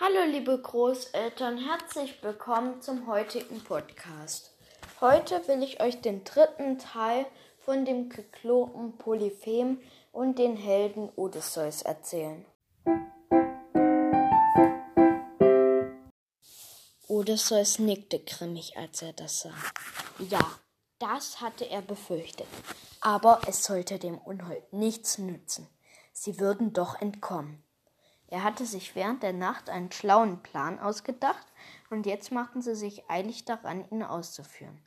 Hallo liebe Großeltern, herzlich willkommen zum heutigen Podcast. Heute will ich euch den dritten Teil von dem Kyklopen Polyphem und den Helden Odysseus erzählen. Odysseus nickte grimmig, als er das sah. Ja, das hatte er befürchtet. Aber es sollte dem Unhold nichts nützen. Sie würden doch entkommen. Er hatte sich während der Nacht einen schlauen Plan ausgedacht, und jetzt machten sie sich eilig daran, ihn auszuführen.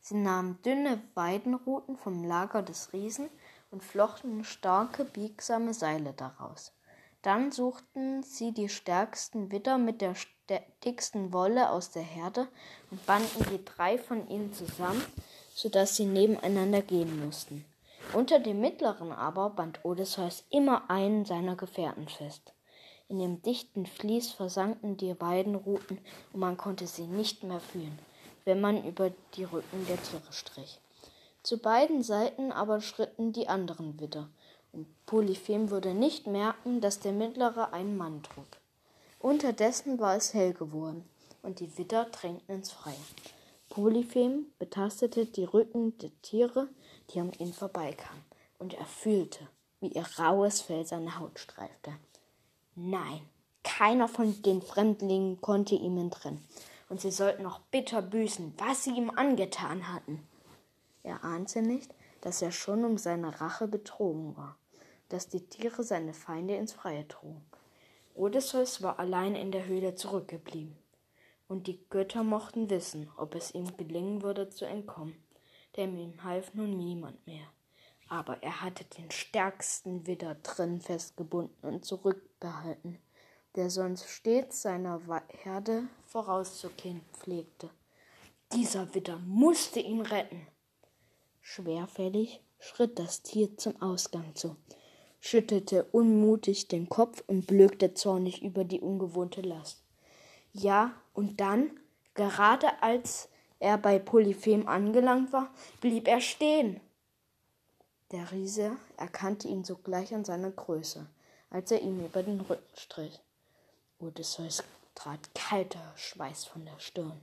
Sie nahmen dünne Weidenruten vom Lager des Riesen und flochten starke, biegsame Seile daraus. Dann suchten sie die stärksten Widder mit der dicksten Wolle aus der Herde und banden die drei von ihnen zusammen, so dass sie nebeneinander gehen mussten. Unter dem mittleren aber band Odysseus immer einen seiner Gefährten fest. In dem dichten Vlies versanken die beiden Ruten und man konnte sie nicht mehr fühlen, wenn man über die Rücken der Tiere strich. Zu beiden Seiten aber schritten die anderen Widder, und Polyphem würde nicht merken, dass der mittlere einen Mann trug. Unterdessen war es hell geworden, und die Widder drängten ins Freie. Polyphem betastete die Rücken der Tiere, die an ihm vorbeikamen, und er fühlte, wie ihr raues Fell seine Haut streifte. Nein, keiner von den Fremdlingen konnte ihm entrinnen, und sie sollten noch bitter büßen, was sie ihm angetan hatten. Er ahnte nicht, dass er schon um seine Rache betrogen war, dass die Tiere seine Feinde ins Freie trugen. Odysseus war allein in der Höhle zurückgeblieben, und die Götter mochten wissen, ob es ihm gelingen würde zu entkommen, denn ihm half nun niemand mehr aber er hatte den stärksten Widder drin festgebunden und zurückbehalten, der sonst stets seiner Herde vorauszugehen pflegte. Dieser Widder musste ihn retten. Schwerfällig schritt das Tier zum Ausgang zu, schüttelte unmutig den Kopf und blökte zornig über die ungewohnte Last. Ja, und dann, gerade als er bei Polyphem angelangt war, blieb er stehen. Der Riese erkannte ihn sogleich an seiner Größe, als er ihm über den Rücken strich. Odysseus trat kalter Schweiß von der Stirn.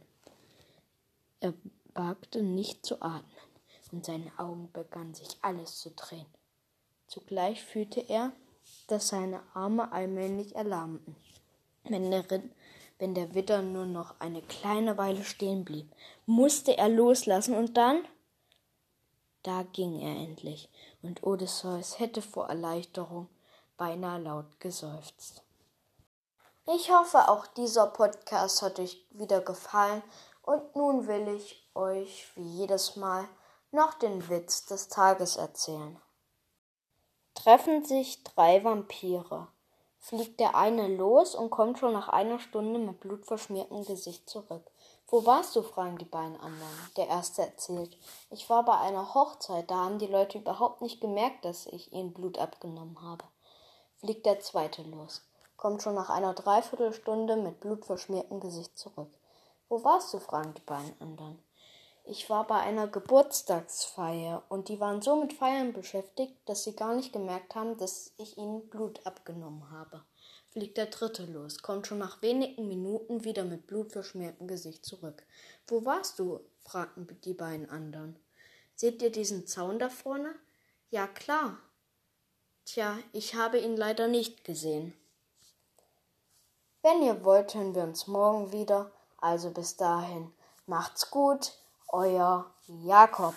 Er wagte nicht zu atmen, und seine Augen begannen sich alles zu drehen. Zugleich fühlte er, dass seine Arme allmählich erlahmten. Wenn der, wenn der Widder nur noch eine kleine Weile stehen blieb, musste er loslassen und dann da ging er endlich, und Odysseus hätte vor Erleichterung beinahe laut geseufzt. Ich hoffe, auch dieser Podcast hat euch wieder gefallen und nun will ich euch wie jedes Mal noch den Witz des Tages erzählen. Treffen sich drei Vampire. Fliegt der eine los und kommt schon nach einer Stunde mit blutverschmiertem Gesicht zurück. Wo warst du? fragen die beiden anderen. Der erste erzählt. Ich war bei einer Hochzeit, da haben die Leute überhaupt nicht gemerkt, dass ich ihnen Blut abgenommen habe. Fliegt der zweite los. Kommt schon nach einer Dreiviertelstunde mit blutverschmiertem Gesicht zurück. Wo warst du? fragen die beiden anderen. Ich war bei einer Geburtstagsfeier und die waren so mit Feiern beschäftigt, dass sie gar nicht gemerkt haben, dass ich ihnen Blut abgenommen habe fliegt der dritte los, kommt schon nach wenigen Minuten wieder mit blutverschmiertem Gesicht zurück. Wo warst du? fragten die beiden anderen. Seht ihr diesen Zaun da vorne? Ja, klar. Tja, ich habe ihn leider nicht gesehen. Wenn ihr wollt, hören wir uns morgen wieder. Also bis dahin, macht's gut, euer Jakob.